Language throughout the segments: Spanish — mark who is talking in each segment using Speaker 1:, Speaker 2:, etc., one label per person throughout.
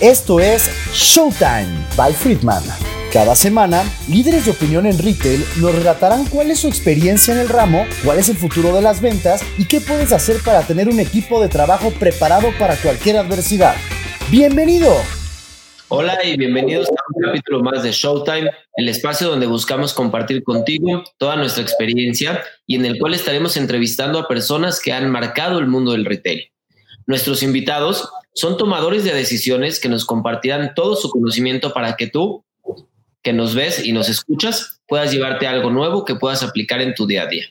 Speaker 1: Esto es Showtime by Friedman. Cada semana, líderes de opinión en retail nos relatarán cuál es su experiencia en el ramo, cuál es el futuro de las ventas y qué puedes hacer para tener un equipo de trabajo preparado para cualquier adversidad. ¡Bienvenido!
Speaker 2: Hola y bienvenidos a un capítulo más de Showtime, el espacio donde buscamos compartir contigo toda nuestra experiencia y en el cual estaremos entrevistando a personas que han marcado el mundo del retail. Nuestros invitados son tomadores de decisiones que nos compartirán todo su conocimiento para que tú, que nos ves y nos escuchas, puedas llevarte algo nuevo que puedas aplicar en tu día a día.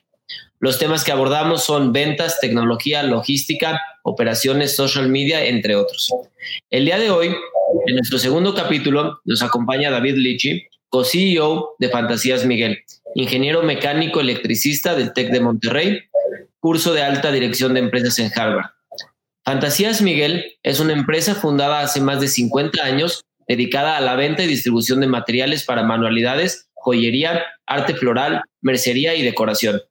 Speaker 2: Los temas que abordamos son ventas, tecnología, logística, operaciones, social media, entre otros. El día de hoy, en nuestro segundo capítulo, nos acompaña David Lichi, co-CEO de Fantasías Miguel, ingeniero mecánico electricista del TEC de Monterrey, curso de alta dirección de empresas en Harvard. Fantasías Miguel es una empresa fundada hace más de 50 años dedicada a la venta y distribución de materiales para manualidades, joyería, arte floral, mercería y decoración.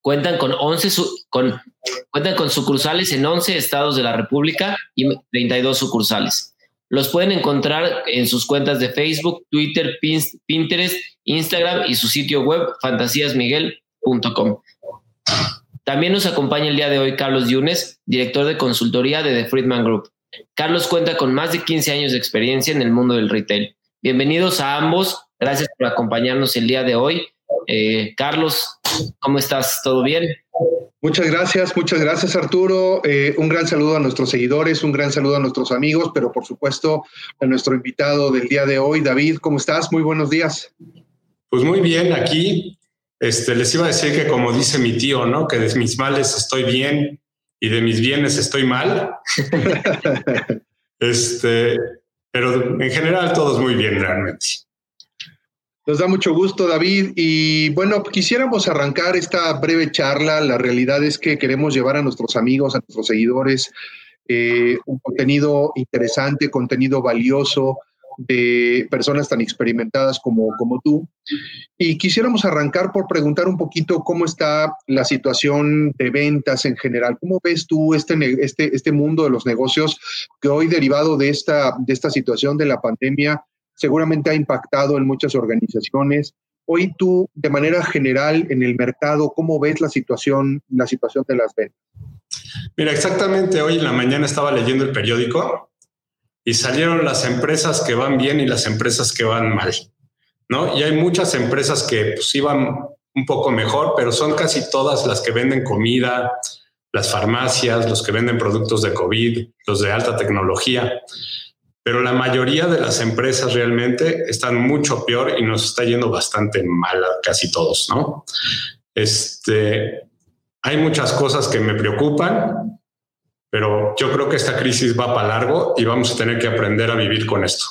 Speaker 2: Cuentan con, 11 con, cuentan con sucursales en 11 estados de la República y 32 sucursales. Los pueden encontrar en sus cuentas de Facebook, Twitter, Pinterest, Instagram y su sitio web fantasíasmiguel.com. También nos acompaña el día de hoy Carlos Yunes, director de consultoría de The Friedman Group. Carlos cuenta con más de 15 años de experiencia en el mundo del retail. Bienvenidos a ambos. Gracias por acompañarnos el día de hoy. Eh, Carlos, ¿cómo estás? ¿Todo bien?
Speaker 3: Muchas gracias, muchas gracias Arturo. Eh, un gran saludo a nuestros seguidores, un gran saludo a nuestros amigos, pero por supuesto a nuestro invitado del día de hoy, David. ¿Cómo estás? Muy buenos días.
Speaker 4: Pues muy bien, aquí este, les iba a decir que como dice mi tío, ¿no? Que de mis males estoy bien y de mis bienes estoy mal. este, pero en general todos muy bien realmente.
Speaker 3: Nos da mucho gusto, David. Y bueno, quisiéramos arrancar esta breve charla. La realidad es que queremos llevar a nuestros amigos, a nuestros seguidores, eh, un contenido interesante, contenido valioso, de personas tan experimentadas como, como tú. Y quisiéramos arrancar por preguntar un poquito cómo está la situación de ventas en general. ¿Cómo ves tú este, este, este mundo de los negocios que hoy derivado de esta, de esta situación de la pandemia seguramente ha impactado en muchas organizaciones? Hoy tú, de manera general, en el mercado, ¿cómo ves la situación, la situación de las ventas?
Speaker 4: Mira, exactamente hoy en la mañana estaba leyendo el periódico y salieron las empresas que van bien y las empresas que van mal, ¿no? Y hay muchas empresas que pues iban un poco mejor, pero son casi todas las que venden comida, las farmacias, los que venden productos de COVID, los de alta tecnología. Pero la mayoría de las empresas realmente están mucho peor y nos está yendo bastante mal casi todos, ¿no? Este, hay muchas cosas que me preocupan, pero yo creo que esta crisis va para largo y vamos a tener que aprender a vivir con esto.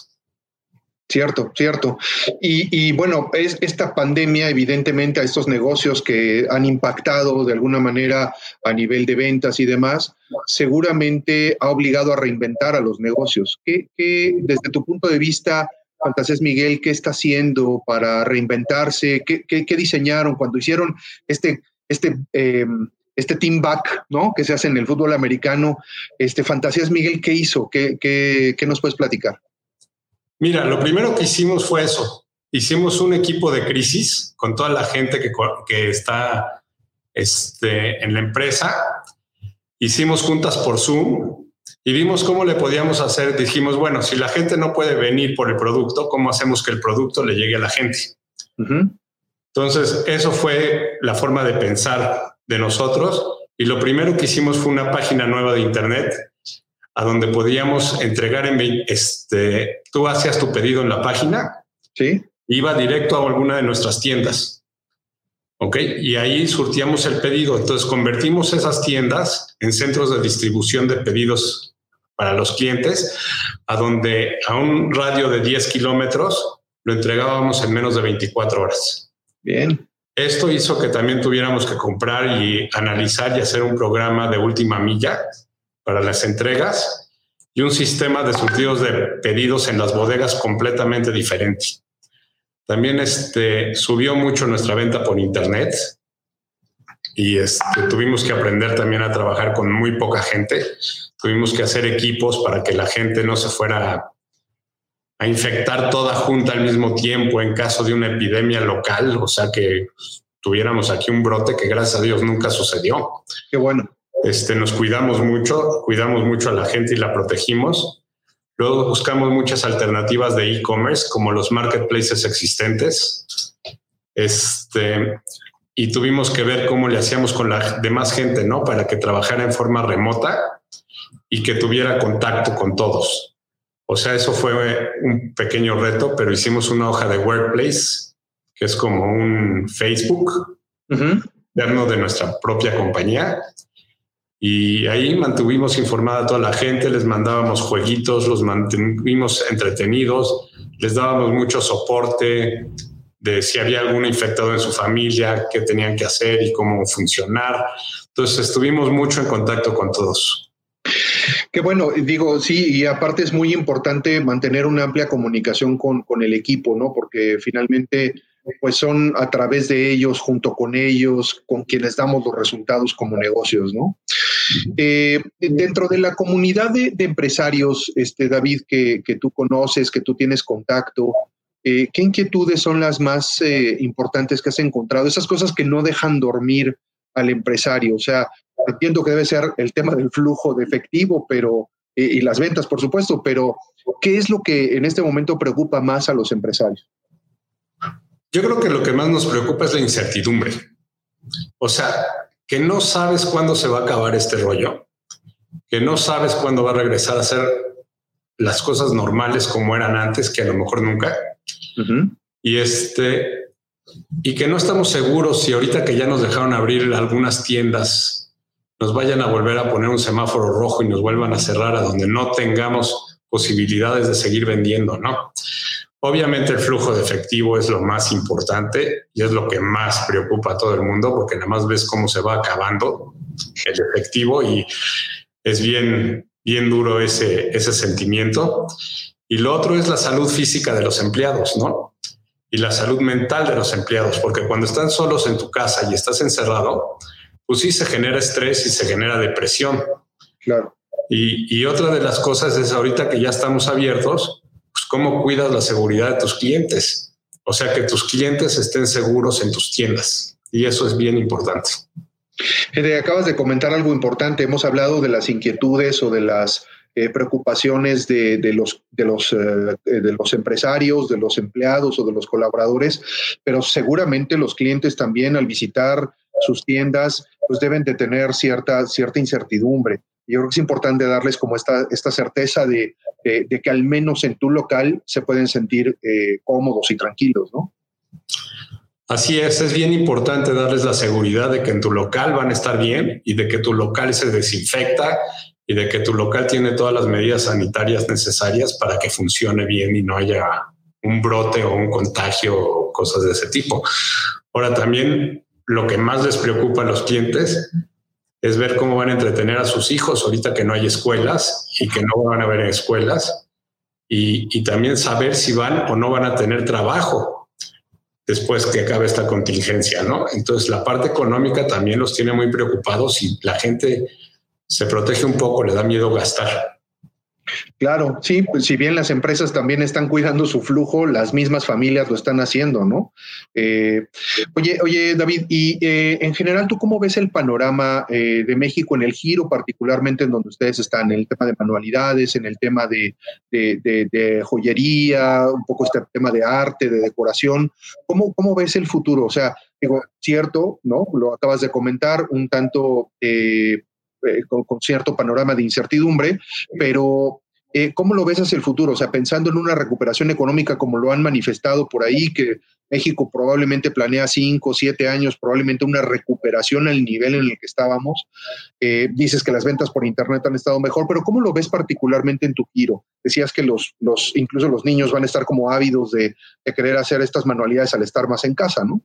Speaker 3: Cierto, cierto. Y, bueno, es esta pandemia, evidentemente, a estos negocios que han impactado de alguna manera a nivel de ventas y demás, seguramente ha obligado a reinventar a los negocios. ¿Qué, desde tu punto de vista, Fantasés Miguel, qué está haciendo para reinventarse? ¿Qué, diseñaron cuando hicieron este, este em, este team back, ¿no? Que se hace en el fútbol americano. Este, Fantasías Miguel, ¿qué hizo? ¿Qué, qué, nos puedes platicar?
Speaker 4: Mira, lo primero que hicimos fue eso. Hicimos un equipo de crisis con toda la gente que, que está este, en la empresa. Hicimos juntas por Zoom y vimos cómo le podíamos hacer. Dijimos, bueno, si la gente no puede venir por el producto, ¿cómo hacemos que el producto le llegue a la gente? Entonces, eso fue la forma de pensar de nosotros y lo primero que hicimos fue una página nueva de internet a donde podíamos entregar en este tú hacías tu pedido en la página.
Speaker 3: Sí.
Speaker 4: Iba directo a alguna de nuestras tiendas. Ok y ahí surtíamos el pedido. Entonces convertimos esas tiendas en centros de distribución de pedidos para los clientes a donde a un radio de 10 kilómetros lo entregábamos en menos de 24 horas.
Speaker 3: Bien
Speaker 4: esto hizo que también tuviéramos que comprar y analizar y hacer un programa de última milla para las entregas y un sistema de surtidos de pedidos en las bodegas completamente diferente. También este, subió mucho nuestra venta por internet y este, tuvimos que aprender también a trabajar con muy poca gente. Tuvimos que hacer equipos para que la gente no se fuera a infectar toda junta al mismo tiempo en caso de una epidemia local, o sea que tuviéramos aquí un brote que gracias a Dios nunca sucedió.
Speaker 3: Qué bueno.
Speaker 4: Este, nos cuidamos mucho, cuidamos mucho a la gente y la protegimos. Luego buscamos muchas alternativas de e-commerce como los marketplaces existentes. Este, y tuvimos que ver cómo le hacíamos con la demás gente, ¿no? Para que trabajara en forma remota y que tuviera contacto con todos. O sea, eso fue un pequeño reto, pero hicimos una hoja de workplace, que es como un Facebook uh de nuestra propia compañía. Y ahí mantuvimos informada a toda la gente, les mandábamos jueguitos, los mantuvimos entretenidos, les dábamos mucho soporte, de si había algún infectado en su familia, qué tenían que hacer y cómo funcionar. Entonces estuvimos mucho en contacto con todos.
Speaker 3: Qué bueno, digo, sí, y aparte es muy importante mantener una amplia comunicación con, con el equipo, ¿no? Porque finalmente pues son a través de ellos, junto con ellos, con quienes damos los resultados como negocios, ¿no? Eh, dentro de la comunidad de, empresarios, este, David, que, que, tú conoces, que tú tienes contacto, eh, ¿Qué inquietudes son las más eh, importantes que has encontrado? Esas cosas que no dejan dormir al empresario. O sea, entiendo que debe ser el tema del flujo de efectivo, pero y las ventas, por supuesto, pero ¿qué es lo que en este momento preocupa más a los empresarios?
Speaker 4: Yo creo que lo que más nos preocupa es la incertidumbre. O sea, que no sabes cuándo se va a acabar este rollo, que no sabes cuándo va a regresar a ser las cosas normales como eran antes, que a lo mejor nunca. Y este, y que no estamos seguros si ahorita que ya nos dejaron abrir algunas tiendas, nos vayan a volver a poner un semáforo rojo y nos vuelvan a cerrar a donde no tengamos posibilidades de seguir vendiendo, ¿no? Obviamente el flujo de efectivo es lo más importante y es lo que más preocupa a todo el mundo porque nada más ves cómo se va acabando el efectivo y es bien, bien duro ese, ese sentimiento. Y lo otro es la salud física de los empleados, ¿no? Y la salud mental de los empleados, porque cuando están solos en tu casa y estás encerrado, pues sí se genera estrés y se genera depresión.
Speaker 3: Claro.
Speaker 4: Y, y otra de las cosas es ahorita que ya estamos abiertos, pues cómo cuidas la seguridad de tus clientes. O sea, que tus clientes estén seguros en tus tiendas. Y eso es bien importante.
Speaker 3: Fede, acabas de comentar algo importante. Hemos hablado de las inquietudes o de las eh, preocupaciones de, los, de, los, eh, de los empresarios, de los empleados o de los colaboradores, pero seguramente los clientes también al visitar sus tiendas, pues deben de tener cierta, cierta incertidumbre. Yo creo que es importante darles como esta, esta certeza de, que al menos en tu local se pueden sentir eh, cómodos y tranquilos, ¿no?
Speaker 4: Así es, es bien importante darles la seguridad de que en tu local van a estar bien y de que tu local se desinfecta y de que tu local tiene todas las medidas sanitarias necesarias para que funcione bien y no haya un brote o un contagio o cosas de ese tipo. Ahora también lo que más les preocupa a los clientes es ver cómo van a entretener a sus hijos ahorita que no hay escuelas y que no van a haber escuelas y, y también saber si van o no van a tener trabajo después que acabe esta contingencia, ¿no? Entonces la parte económica también los tiene muy preocupados y la gente se protege un poco, le da miedo gastar.
Speaker 3: Claro, sí, pues si bien las empresas también están cuidando su flujo, las mismas familias lo están haciendo, ¿no? Eh, oye, oye, David, y eh, en general, ¿tú cómo ves el panorama eh, de México en el giro, particularmente en donde ustedes están, en el tema de manualidades, en el tema de, joyería, un poco este tema de arte, de decoración? ¿Cómo, ¿Cómo ves el futuro? O sea, digo, cierto, ¿no? Lo acabas de comentar, un tanto... con, con, cierto panorama de incertidumbre, pero eh, ¿Cómo lo ves hacia el futuro? O sea, pensando en una recuperación económica como lo han manifestado por ahí, que México probablemente planea cinco siete años, probablemente una recuperación al nivel en el que estábamos. Eh, dices que las ventas por Internet han estado mejor, pero ¿cómo lo ves particularmente en tu giro? Decías que los, los, incluso los niños van a estar como ávidos de querer hacer estas manualidades al estar más en casa, ¿no?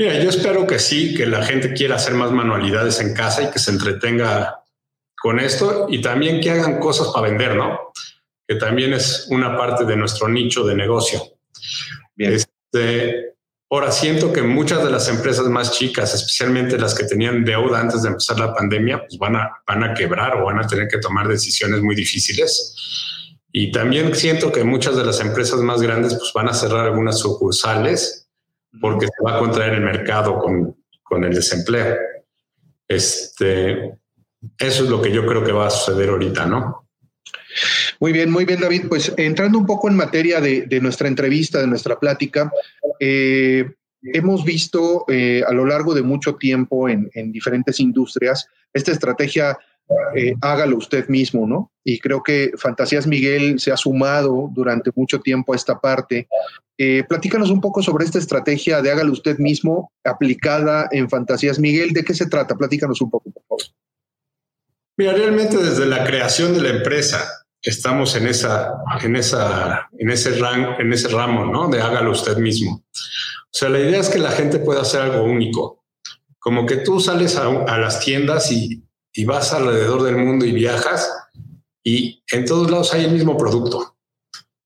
Speaker 4: Mira, yo espero que sí, que la gente quiera hacer más manualidades en casa y que se entretenga con esto y también que hagan cosas para vender, ¿no? Que también es una parte de nuestro nicho de negocio. Este, Ahora siento que muchas de las empresas más chicas, especialmente las que tenían deuda antes de empezar la pandemia, pues van a, van a quebrar o van a tener que tomar decisiones muy difíciles. Y también siento que muchas de las empresas más grandes pues van a cerrar algunas sucursales porque se va a contraer el mercado con, con el desempleo. Este, eso es lo que yo creo que va a suceder ahorita, ¿no?
Speaker 3: Muy bien, muy bien, David. Pues entrando un poco en materia de, nuestra entrevista, de nuestra plática, eh, hemos visto eh, a lo largo de mucho tiempo en, diferentes industrias esta estrategia eh, hágalo usted mismo, ¿no? Y creo que Fantasías Miguel se ha sumado durante mucho tiempo a esta parte. platícanos un poco sobre esta estrategia de hágalo usted mismo aplicada en Fantasías Miguel. ¿De qué se trata? Platícanos un poco, por favor.
Speaker 4: Mira, realmente desde la creación de la empresa estamos en esa, en esa, en ese en ese ramo, ¿no? De hágalo usted mismo. O sea, la idea es que la gente pueda hacer algo único. Como que tú sales a, las tiendas y, y, vas alrededor del mundo y viajas y en todos lados hay el mismo producto.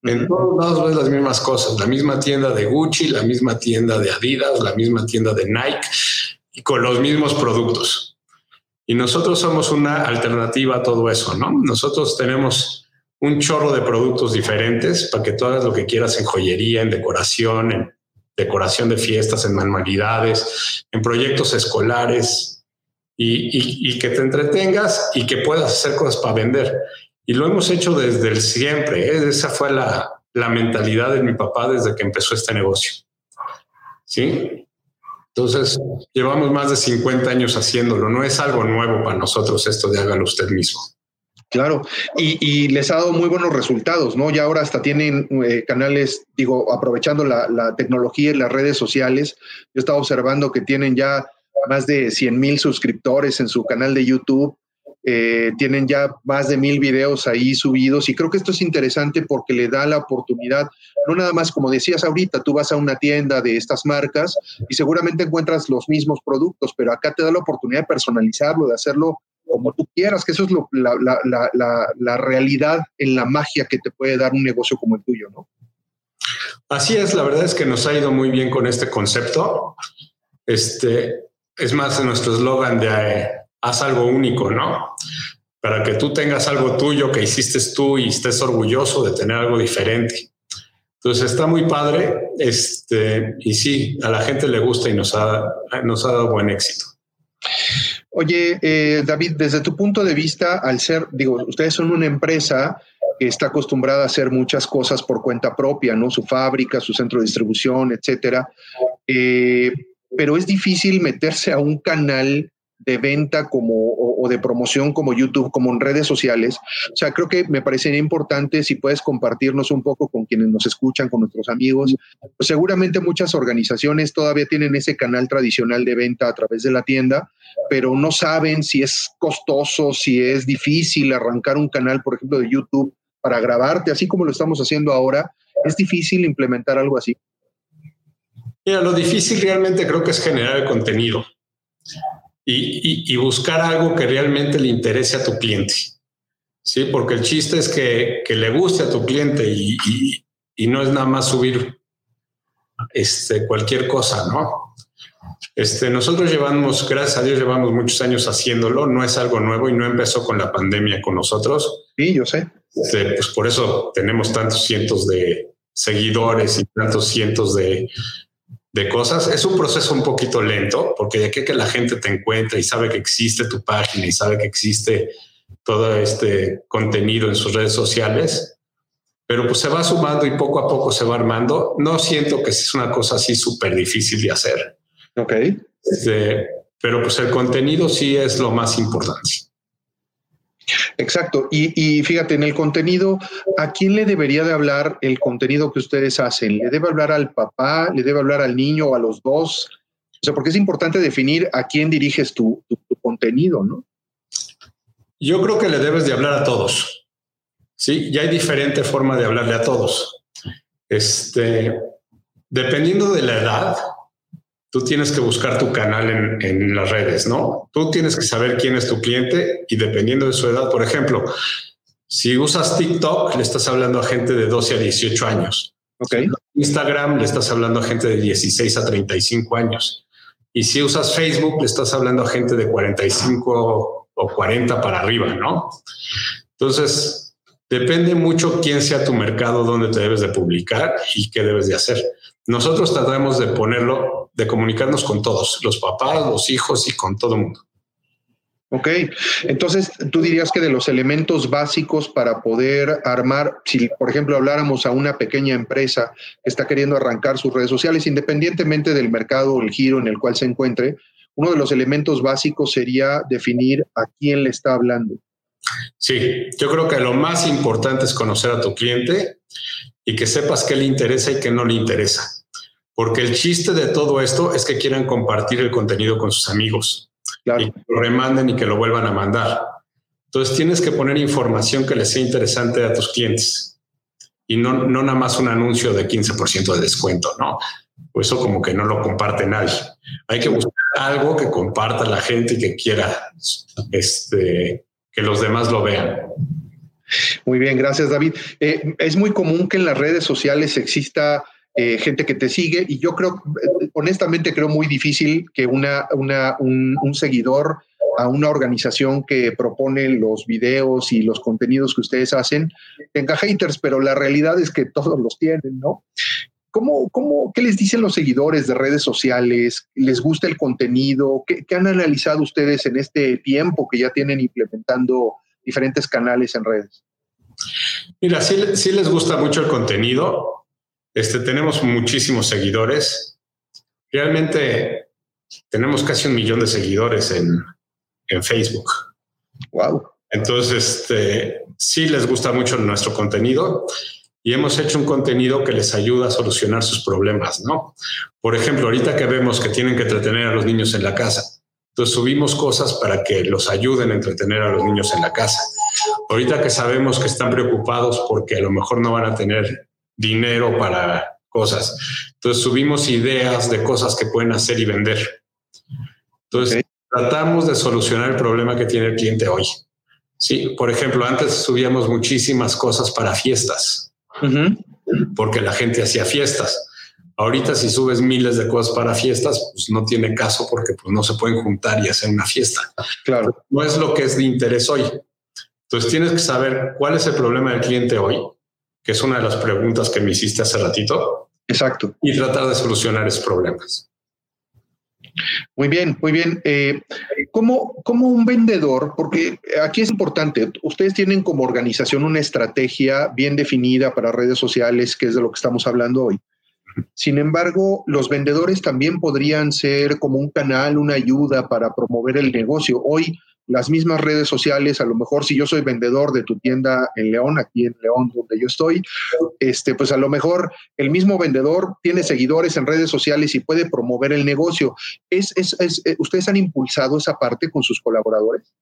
Speaker 4: En todos lados ves las mismas cosas, la misma tienda de Gucci, la misma tienda de Adidas, la misma tienda de Nike y con los mismos productos. Y nosotros somos una alternativa a todo eso, ¿no? Nosotros tenemos un chorro de productos diferentes para que tú hagas lo que quieras en joyería, en decoración, en decoración de fiestas, en manualidades, en proyectos escolares y, que te entretengas y que puedas hacer cosas para vender. Y lo hemos hecho desde el siempre. ¿eh? Esa fue la, la mentalidad de mi papá desde que empezó este negocio. Sí. Entonces, llevamos más de 50 años haciéndolo. No es algo nuevo para nosotros esto de hágalo usted mismo.
Speaker 3: Claro, y, les ha dado muy buenos resultados, ¿no? Ya ahora hasta tienen eh, canales, digo, aprovechando la, tecnología y las redes sociales. Yo estaba observando que tienen ya más de 100 mil suscriptores en su canal de YouTube. Eh, tienen ya más de mil videos ahí subidos y creo que esto es interesante porque le da la oportunidad, no nada más como decías ahorita, tú vas a una tienda de estas marcas y seguramente encuentras los mismos productos, pero acá te da la oportunidad de personalizarlo, de hacerlo como tú quieras, que eso es la, la, la, la, realidad en la magia que te puede dar un negocio como el tuyo, ¿no?
Speaker 4: Así es, la verdad es que nos ha ido muy bien con este concepto. Este es más nuestro eslogan de eh, haz algo único, ¿no? Para que tú tengas algo tuyo que hiciste tú y estés orgulloso de tener algo diferente. Entonces está muy padre, este, y sí, a la gente le gusta y nos ha, nos ha dado buen éxito.
Speaker 3: Oye, eh, David, desde tu punto de vista, al ser, digo, ustedes son una empresa que está acostumbrada a hacer muchas cosas por cuenta propia, ¿no? Su fábrica, su centro de distribución, etcétera. Eh, pero es difícil meterse a un canal de venta como, o, de promoción como YouTube, como en redes sociales. O sea, creo que me parecería importante si puedes compartirnos un poco con quienes nos escuchan, con nuestros amigos. Pues seguramente muchas organizaciones todavía tienen ese canal tradicional de venta a través de la tienda, pero no saben si es costoso, si es difícil arrancar un canal, por ejemplo, de YouTube para grabarte, así como lo estamos haciendo ahora. Es difícil implementar algo así.
Speaker 4: Mira, lo difícil realmente creo que es generar el contenido y, buscar algo que realmente le interese a tu cliente. Sí, porque el chiste es que, le guste a tu cliente y, no es nada más subir este, cualquier cosa, ¿no? Este, nosotros llevamos, gracias a Dios, llevamos muchos años haciéndolo. No es algo nuevo y no empezó con la pandemia con nosotros.
Speaker 3: Sí, yo sé.
Speaker 4: Este, pues por eso tenemos tantos cientos de seguidores y tantos cientos de, de cosas. Es un proceso un poquito lento porque de que, que la gente te encuentra y sabe que existe tu página y sabe que existe todo este contenido en sus redes sociales, pero pues se va sumando y poco a poco se va armando. No siento que es una cosa así súper difícil de hacer.
Speaker 3: Ok.
Speaker 4: Este, pero pues el contenido sí es lo más importante.
Speaker 3: Exacto. Y, fíjate, en el contenido, ¿a quién le debería de hablar el contenido que ustedes hacen? ¿Le debe hablar al papá? ¿Le debe hablar al niño o a los dos? O sea, porque es importante definir a quién diriges tu, contenido, ¿no?
Speaker 4: Yo creo que le debes de hablar a todos. Sí, ya hay diferente forma de hablarle a todos. Este, dependiendo de la edad, tú tienes que buscar tu canal en, las redes, ¿no? Tú tienes que saber quién es tu cliente y dependiendo de su edad, por ejemplo, si usas TikTok, le estás hablando a gente de 12 a 18 años.
Speaker 3: Ok.
Speaker 4: Instagram le estás hablando a gente de 16 a 35 años. Y si usas Facebook, le estás hablando a gente de 45 o 40 para arriba, ¿no? Entonces, depende mucho quién sea tu mercado, dónde te debes de publicar y qué debes de hacer. Nosotros tratamos de ponerlo, de comunicarnos con todos, los papás, los hijos y con todo el mundo.
Speaker 3: Ok, entonces tú dirías que de los elementos básicos para poder armar, si por ejemplo habláramos a una pequeña empresa que está queriendo arrancar sus redes sociales, independientemente del mercado o el giro en el cual se encuentre, uno de los elementos básicos sería definir a quién le está hablando.
Speaker 4: Sí, yo creo que lo más importante es conocer a tu cliente y que sepas qué le interesa y qué no le interesa. Porque el chiste de todo esto es que quieran compartir el contenido con sus amigos y que lo remanden y que lo vuelvan a mandar. Entonces tienes que poner información que les sea interesante a tus clientes y no, no nada más un anuncio de 15% de descuento, ¿no? Eso como que no lo comparte nadie. Hay que buscar algo que comparta la gente y que quiera este, que los demás lo vean.
Speaker 3: Muy bien, gracias David. Eh, es muy común que en las redes sociales exista eh, gente que te sigue y yo creo, honestamente creo muy difícil que una, un, seguidor a una organización que propone los videos y los contenidos que ustedes hacen tenga haters, pero la realidad es que todos los tienen, ¿no? ¿Cómo, cómo, ¿Qué les dicen los seguidores de redes sociales? ¿Les gusta el contenido? ¿Qué, ¿Qué, han analizado ustedes en este tiempo que ya tienen implementando diferentes canales en redes?
Speaker 4: Mira, sí, sí les gusta mucho el contenido. Este, tenemos muchísimos seguidores. Realmente tenemos casi un millón de seguidores en, en Facebook.
Speaker 3: Wow.
Speaker 4: Entonces, este, sí les gusta mucho nuestro contenido y hemos hecho un contenido que les ayuda a solucionar sus problemas, ¿no? Por ejemplo, ahorita que vemos que tienen que entretener a los niños en la casa, entonces subimos cosas para que los ayuden a entretener a los niños en la casa. Ahorita que sabemos que están preocupados porque a lo mejor no van a tener dinero para cosas. Entonces subimos ideas de cosas que pueden hacer y vender. Entonces tratamos de solucionar el problema que tiene el cliente hoy. Sí, por ejemplo, antes subíamos muchísimas cosas para fiestas, porque la gente hacía fiestas. Ahorita si subes miles de cosas para fiestas, pues no tiene caso porque pues, no se pueden juntar y hacer una fiesta.
Speaker 3: Claro.
Speaker 4: No es lo que es de interés hoy. Entonces tienes que saber cuál es el problema del cliente hoy que es una de las preguntas que me hiciste hace ratito.
Speaker 3: Exacto.
Speaker 4: Y tratar de solucionar esos problemas.
Speaker 3: Muy bien, muy bien. Eh, como, como un vendedor, porque aquí es importante, ustedes tienen como organización una estrategia bien definida para redes sociales, que es de lo que estamos hablando hoy. Sin embargo, los vendedores también podrían ser como un canal, una ayuda para promover el negocio. Hoy las mismas redes sociales, a lo mejor si yo soy vendedor de tu tienda en León, aquí en León donde yo estoy, este, pues a lo mejor el mismo vendedor tiene seguidores en redes sociales y puede promover el negocio. ¿Es, es, eh, ¿Ustedes han impulsado esa parte con sus colaboradores?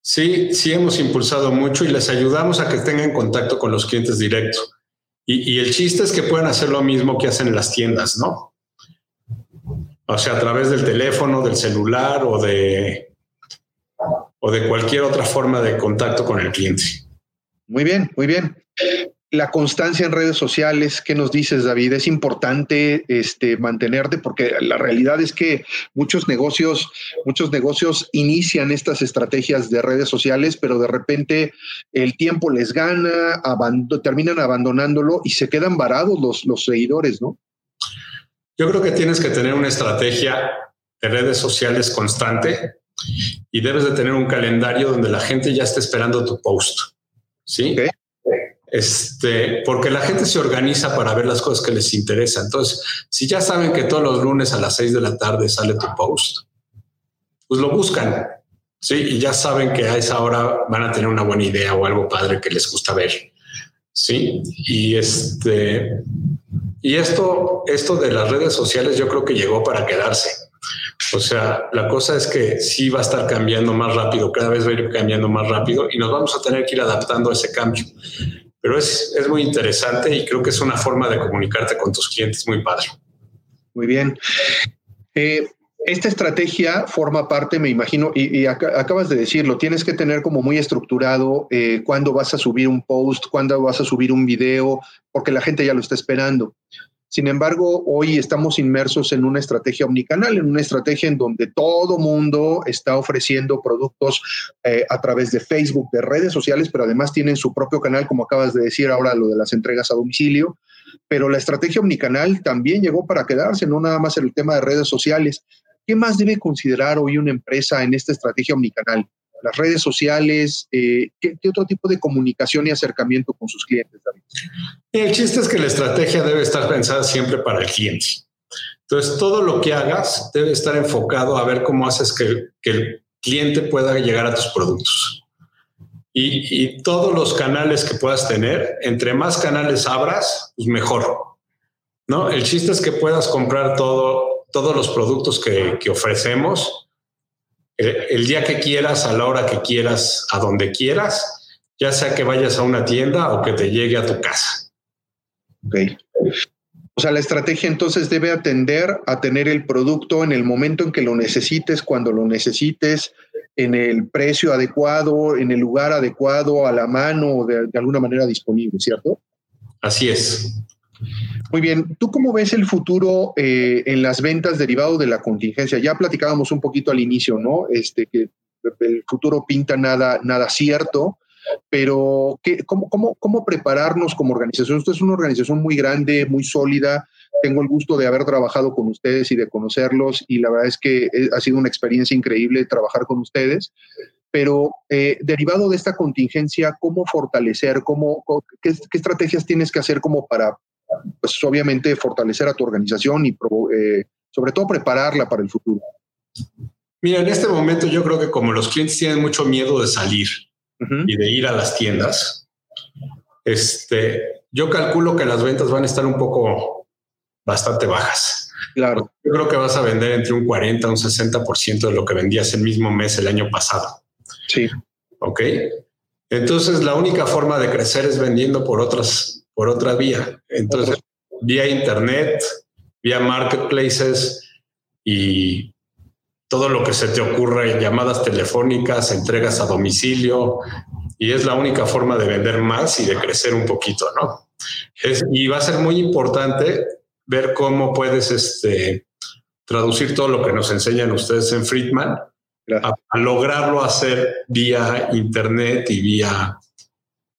Speaker 4: Sí, sí hemos impulsado mucho y les ayudamos a que tengan contacto con los clientes directos. Y, el chiste es que puedan hacer lo mismo que hacen en las tiendas, ¿no? O sea, a través del teléfono, del celular o de o de cualquier otra forma de contacto con el cliente.
Speaker 3: Muy bien, muy bien. La constancia en redes sociales, ¿qué nos dices, David? Es importante este, mantenerte porque la realidad es que muchos negocios, muchos negocios inician estas estrategias de redes sociales, pero de repente el tiempo les gana, terminan abandonándolo y se quedan varados los, los seguidores, ¿no?
Speaker 4: Yo creo que tienes que tener una estrategia de redes sociales constante y debes de tener un calendario donde la gente ya esté esperando tu post. Sí. Este, porque la gente se organiza para ver las cosas que les interesan. Entonces, si ya saben que todos los lunes a las seis de la tarde sale tu post, pues lo buscan. Sí, y ya saben que a esa hora van a tener una buena idea o algo padre que les gusta ver. Sí, y este, y esto, esto de las redes sociales, yo creo que llegó para quedarse. O sea, la cosa es que sí va a estar cambiando más rápido, cada vez va a ir cambiando más rápido y nos vamos a tener que ir adaptando a ese cambio. Pero es, es muy interesante y creo que es una forma de comunicarte con tus clientes muy padre.
Speaker 3: Muy bien. Eh, esta estrategia forma parte, me imagino, y, acabas de decirlo, tienes que tener como muy estructurado eh, cuándo vas a subir un post, cuándo vas a subir un video, porque la gente ya lo está esperando. Sin embargo, hoy estamos inmersos en una estrategia omnicanal, en una estrategia en donde todo mundo está ofreciendo productos eh, a través de Facebook, de redes sociales, pero además tienen su propio canal, como acabas de decir ahora, lo de las entregas a domicilio. Pero la estrategia omnicanal también llegó para quedarse, no nada más el tema de redes sociales. ¿Qué más debe considerar hoy una empresa en esta estrategia omnicanal? Las redes sociales, eh, ¿qué, otro tipo de comunicación y acercamiento con sus clientes, David?
Speaker 4: El chiste es que la estrategia debe estar pensada siempre para el cliente. Entonces, todo lo que hagas debe estar enfocado a ver cómo haces que, el cliente pueda llegar a tus productos. Y, y, todos los canales que puedas tener, entre más canales abras, pues mejor. ¿no? El chiste es que puedas comprar todo todos los productos que, ofrecemos el, día que quieras, a la hora que quieras, a donde quieras, ya sea que vayas a una tienda o que te llegue a tu casa.
Speaker 3: Ok. O sea, la estrategia entonces debe atender a tener el producto en el momento en que lo necesites, cuando lo necesites, en el precio adecuado, en el lugar adecuado, a la mano o de alguna manera disponible, ¿cierto?
Speaker 4: Así es.
Speaker 3: Muy bien, ¿tú cómo ves el futuro eh, en las ventas derivado de la contingencia? Ya platicábamos un poquito al inicio, ¿no? Este, que el futuro pinta nada, nada cierto, pero ¿qué, cómo, cómo, cómo prepararnos como organización? Esto es una organización muy grande, muy sólida. Tengo el gusto de haber trabajado con ustedes y de conocerlos y la verdad es que eh, ha sido una experiencia increíble trabajar con ustedes pero eh, derivado de esta contingencia, ¿cómo fortalecer? Cómo, qué, estrategias tienes que hacer como para pues obviamente fortalecer a tu organización y eh, sobre todo prepararla para el futuro.
Speaker 4: Mira, en este momento yo creo que como los clientes tienen mucho miedo de salir y de ir a las tiendas, este, yo calculo que las ventas van a estar un poco bastante bajas.
Speaker 3: Claro.
Speaker 4: Yo creo que vas a vender entre un 40 a un 60% de lo que vendías el mismo mes el año pasado.
Speaker 3: Sí.
Speaker 4: Ok. Entonces, la única forma de crecer es vendiendo por otras por otra vía. Entonces, vía Internet, vía marketplaces y todo lo que se te ocurra, llamadas telefónicas, entregas a domicilio, y es la única forma de vender más y de crecer un poquito, ¿no? y va a ser muy importante ver cómo puedes este, traducir todo lo que nos enseñan ustedes en Friedman a, lograrlo hacer vía internet y vía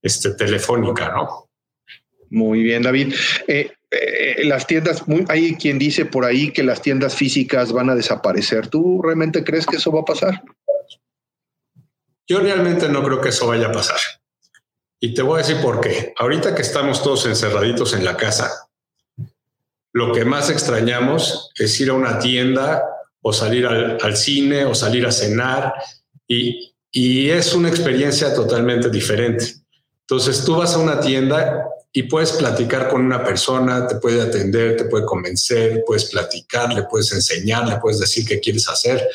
Speaker 4: este, telefónica, ¿no?
Speaker 3: Muy bien, David. Eh, eh, las tiendas, hay quien dice por ahí que las tiendas físicas van a desaparecer. ¿Tú realmente crees que eso va a pasar?
Speaker 4: Yo realmente no creo que eso vaya a pasar. Y te voy a decir por qué. Ahorita que estamos todos encerraditos en la casa, lo que más extrañamos es ir a una tienda o salir al, cine o salir a cenar y, y es una experiencia totalmente diferente. Entonces tú vas a una tienda y puedes platicar con una persona, te puede atender, te puede convencer, puedes platicar, le puedes enseñar, le puedes decir qué quieres hacer,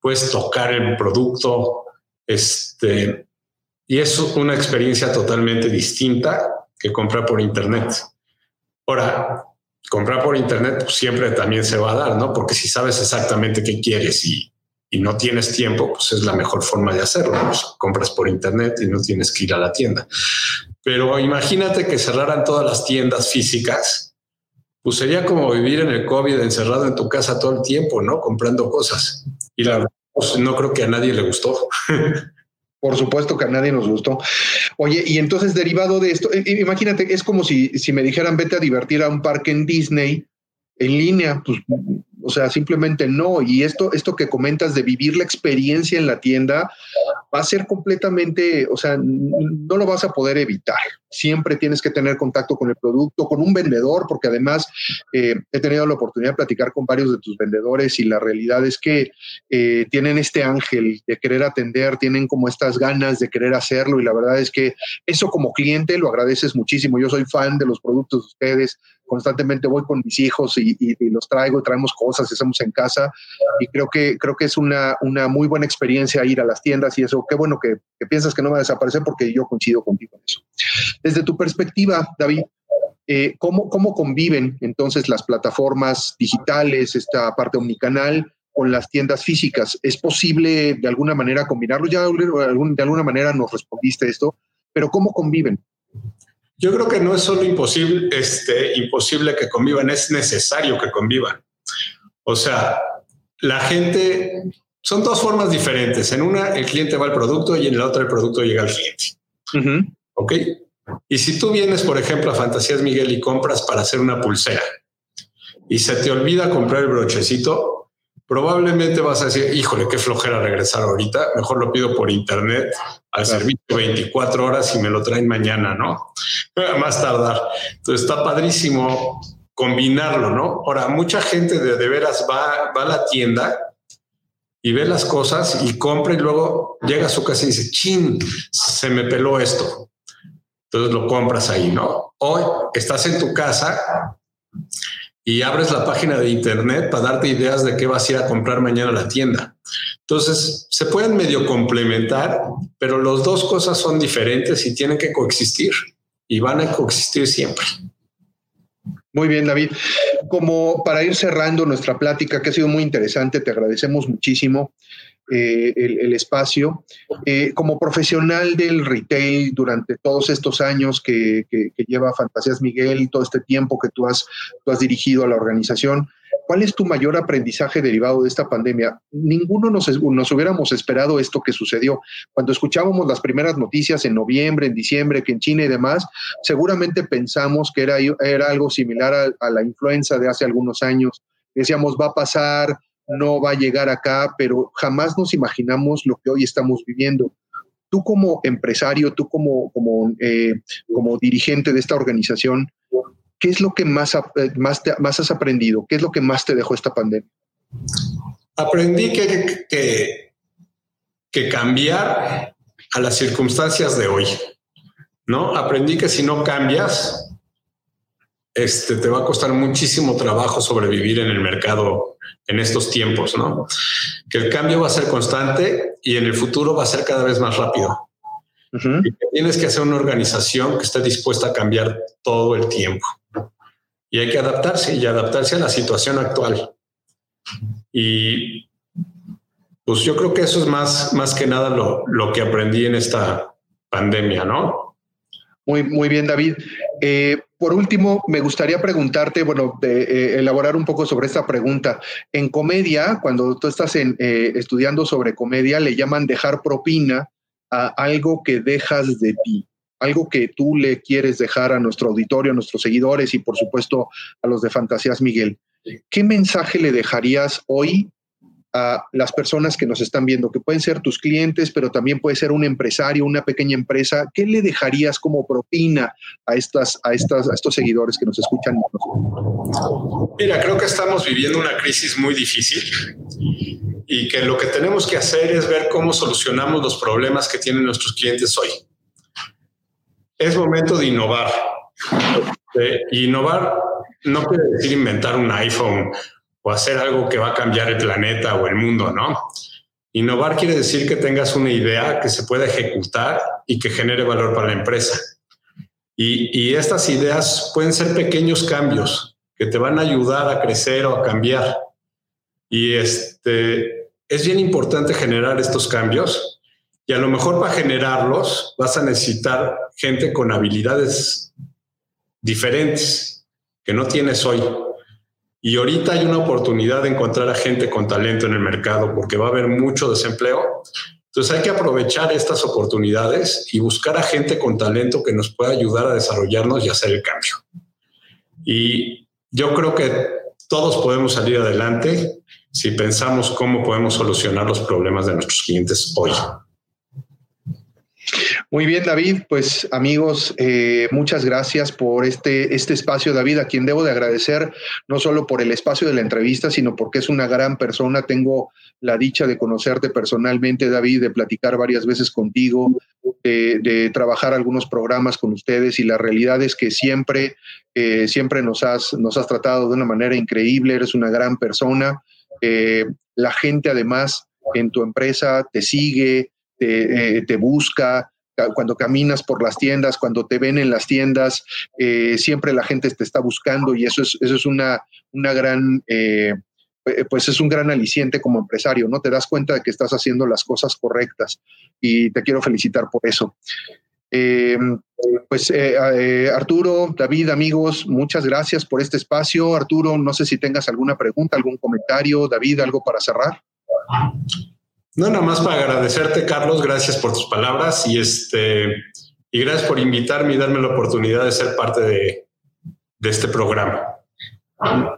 Speaker 4: puedes tocar el producto, este, y es una experiencia totalmente distinta que comprar por internet. Ahora, comprar por internet siempre también se va a dar, ¿no? Porque si sabes exactamente qué quieres y, y no tienes tiempo, pues es la mejor forma de hacerlo. Pues, compras por internet y no tienes que ir a la tienda. Pero imagínate que cerraran todas las tiendas físicas, pues sería como vivir en el COVID encerrado en tu casa todo el tiempo, ¿no? Comprando cosas. Y la pues, no creo que a nadie le gustó.
Speaker 3: Por supuesto que a nadie nos gustó. Oye, y entonces derivado de esto, imagínate, es como si, si me dijeran vete a divertir a un parque en Disney en línea, pues o sea, simplemente no. Y esto, esto que comentas de vivir la experiencia en la tienda va a ser completamente, o sea, no lo vas a poder evitar. Siempre tienes que tener contacto con el producto, con un vendedor, porque además eh, he tenido la oportunidad de platicar con varios de tus vendedores y la realidad es que eh, tienen este ángel de querer atender, tienen como estas ganas de querer hacerlo y la verdad es que eso como cliente lo agradeces muchísimo. Yo soy fan de los productos de ustedes, constantemente voy con mis hijos y, los traigo, traemos cosas, estamos en casa y creo que, creo que es una, una muy buena experiencia ir a las tiendas y eso, qué bueno que, piensas que no va a desaparecer porque yo coincido contigo en eso. Desde tu perspectiva, David, eh, ¿cómo, ¿cómo conviven entonces las plataformas digitales, esta parte omnicanal, con las tiendas físicas. ¿Es posible de alguna manera combinarlo? Ya de alguna manera nos respondiste esto, pero ¿cómo conviven?
Speaker 4: Yo creo que no es solo imposible, este, imposible que convivan, es necesario que convivan. O sea, la gente, son dos formas diferentes. En una, el cliente va al producto y en la otra, el producto llega al cliente. Ok. Y si tú vienes, por ejemplo, a Fantasías Miguel y compras para hacer una pulsera y se te olvida comprar el brochecito, probablemente vas a decir, híjole, qué flojera regresar ahorita, mejor lo pido por internet al servicio 24 horas y me lo traen mañana, ¿no? Más tardar. Entonces está padrísimo combinarlo, ¿no? Ahora, mucha gente de, de veras va, va a la tienda y ve las cosas y compra y luego llega a su casa y dice, chin, se me peló esto. Entonces lo compras ahí, ¿no? O estás en tu casa y abres la página de internet para darte ideas de qué vas a ir a comprar mañana a la tienda. Entonces, se pueden medio complementar, pero las dos cosas son diferentes y tienen que coexistir y van a coexistir siempre.
Speaker 3: Muy bien, David. Como para ir cerrando nuestra plática, que ha sido muy interesante, te agradecemos muchísimo. Eh, el, espacio. Eh, como profesional del retail durante todos estos años que, lleva Fantasías Miguel, todo este tiempo que tú has, tú has dirigido a la organización, ¿cuál es tu mayor aprendizaje derivado de esta pandemia? Ninguno nos, nos hubiéramos esperado esto que sucedió. Cuando escuchábamos las primeras noticias en noviembre, en diciembre, que en China y demás, seguramente pensamos que era, era algo similar a, la influenza de hace algunos años. Decíamos, va a pasar, no va a llegar acá, pero jamás nos imaginamos lo que hoy estamos viviendo. Tú como empresario, tú como, como, eh, como dirigente de esta organización, ¿qué es lo que más, eh, más, más has aprendido? ¿Qué es lo que más te dejó esta pandemia?
Speaker 4: Aprendí que, que, que cambiar a las circunstancias de hoy, ¿no? Aprendí que si no cambias, este, te va a costar muchísimo trabajo sobrevivir en el mercado en estos tiempos, ¿no? Que el cambio va a ser constante y en el futuro va a ser cada vez más rápido. y tienes que hacer una organización que esté dispuesta a cambiar todo el tiempo. Y hay que adaptarse y adaptarse a la situación actual. Y pues yo creo que eso es más, más que nada lo, lo que aprendí en esta pandemia, ¿no?
Speaker 3: Muy, muy bien, David. Eh, por último, me gustaría preguntarte, bueno, eh, elaborar un poco sobre esta pregunta. En comedia, cuando tú estás en, eh, estudiando sobre comedia, le llaman dejar propina a algo que dejas de ti, algo que tú le quieres dejar a nuestro auditorio, a nuestros seguidores y por supuesto a los de Fantasías Miguel. ¿Qué mensaje le dejarías hoy a las personas que nos están viendo, que pueden ser tus clientes, pero también puede ser un empresario, una pequeña empresa, ¿qué le dejarías como propina a, estas, a, estas, a estos seguidores que nos escuchan?
Speaker 4: Mira, creo que estamos viviendo una crisis muy difícil y que lo que tenemos que hacer es ver cómo solucionamos los problemas que tienen nuestros clientes hoy. Es momento de innovar. Innovar no quiere decir inventar un iPhone o hacer algo que va a cambiar el planeta o el mundo, ¿no? Innovar quiere decir que tengas una idea que se pueda ejecutar y que genere valor para la empresa. Y, estas ideas pueden ser pequeños cambios que te van a ayudar a crecer o a cambiar. Y este, es bien importante generar estos cambios. Y a lo mejor para generarlos vas a necesitar gente con habilidades diferentes que no tienes hoy. Y ahorita hay una oportunidad de encontrar a gente con talento en el mercado porque va a haber mucho desempleo. Entonces hay que aprovechar estas oportunidades y buscar a gente con talento que nos pueda ayudar a desarrollarnos y hacer el cambio. Y yo creo que todos podemos salir adelante si pensamos cómo podemos solucionar los problemas de nuestros clientes hoy.
Speaker 3: Muy bien, David. Pues amigos, eh, muchas gracias por este, este espacio, David, a quien debo de agradecer no solo por el espacio de la entrevista, sino porque es una gran persona. Tengo la dicha de conocerte personalmente, David, de platicar varias veces contigo, de, trabajar algunos programas con ustedes y la realidad es que siempre, eh, siempre nos has, nos has tratado de una manera increíble, eres una gran persona. Eh, la gente además en tu empresa te sigue, te, te busca, cuando caminas por las tiendas, cuando te ven en las tiendas, eh, siempre la gente te está buscando y eso es, eso es una, una gran... Eh, eh, pues es un gran aliciente como empresario, ¿no? Te das cuenta de que estás haciendo las cosas correctas y te quiero felicitar por eso. Eh, pues eh, Arturo, David, amigos, muchas gracias por este espacio. Arturo, no sé si tengas alguna pregunta, algún comentario. David, algo para cerrar.
Speaker 4: No, nada más para agradecerte, Carlos. Gracias por tus palabras y este y gracias por invitarme y darme la oportunidad de ser parte de, de este programa.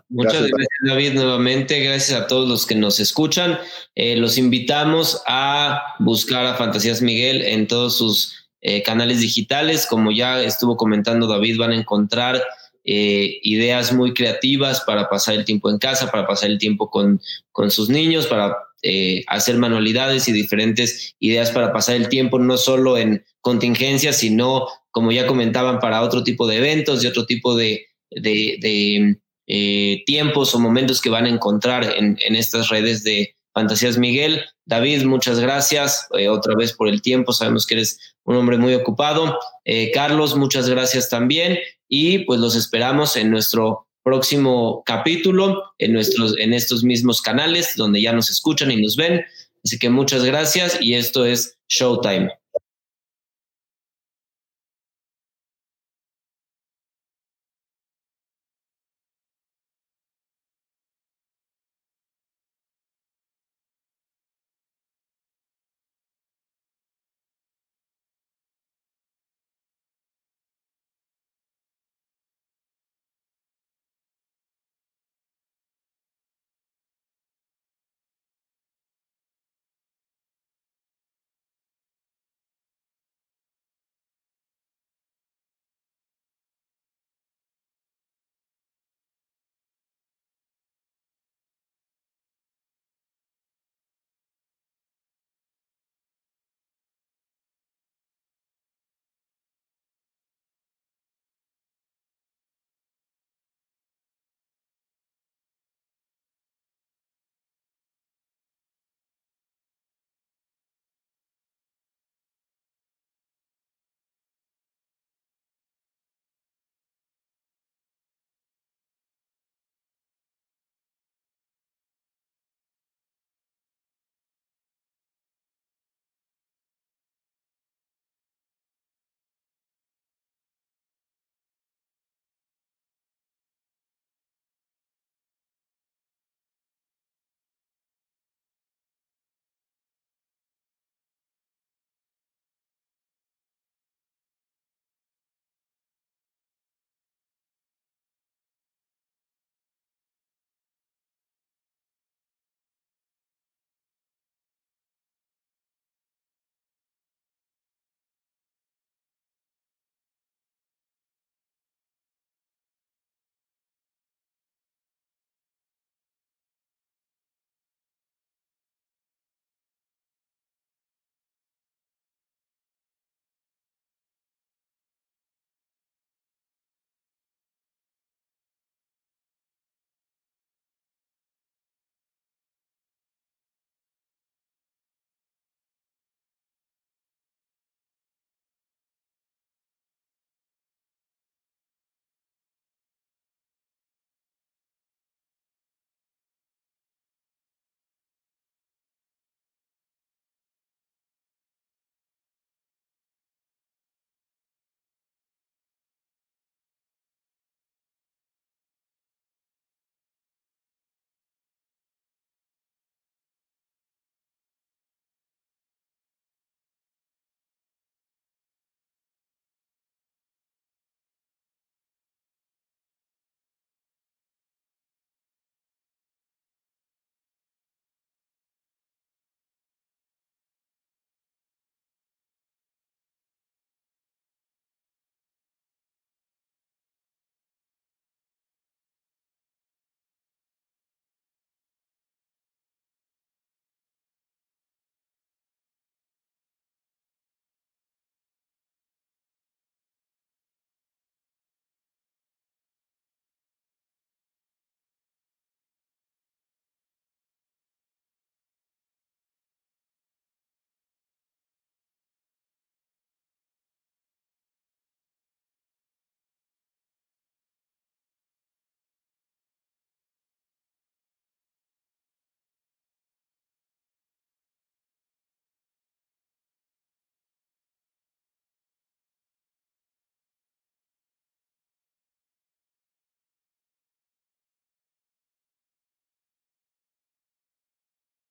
Speaker 2: Muchas gracias, David, nuevamente. Gracias a todos los que nos escuchan. Eh, los invitamos a buscar a Fantasías Miguel en todos sus eh, canales digitales. Como ya estuvo comentando David, van a encontrar eh, ideas muy creativas para pasar el tiempo en casa, para pasar el tiempo con, con sus niños, para hacer manualidades y diferentes ideas para pasar el tiempo, no solo en contingencias, sino, como ya comentaban, para otro tipo de eventos y otro tipo de, de eh, tiempos o momentos que van a encontrar en, estas redes de Fantasías Miguel. David, muchas gracias eh, otra vez por el tiempo. Sabemos que eres un hombre muy ocupado. Eh, Carlos, muchas gracias también. Y pues los esperamos en nuestro próximo capítulo, en, nuestros, en estos mismos canales donde ya nos escuchan y nos ven. Así que muchas gracias y esto es Showtime.